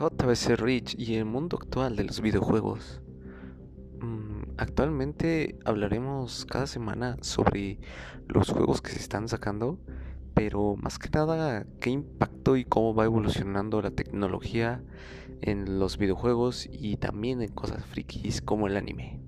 JBC Rich y el mundo actual de los videojuegos. Mm, actualmente hablaremos cada semana sobre los juegos que se están sacando, pero más que nada qué impacto y cómo va evolucionando la tecnología en los videojuegos y también en cosas frikis como el anime.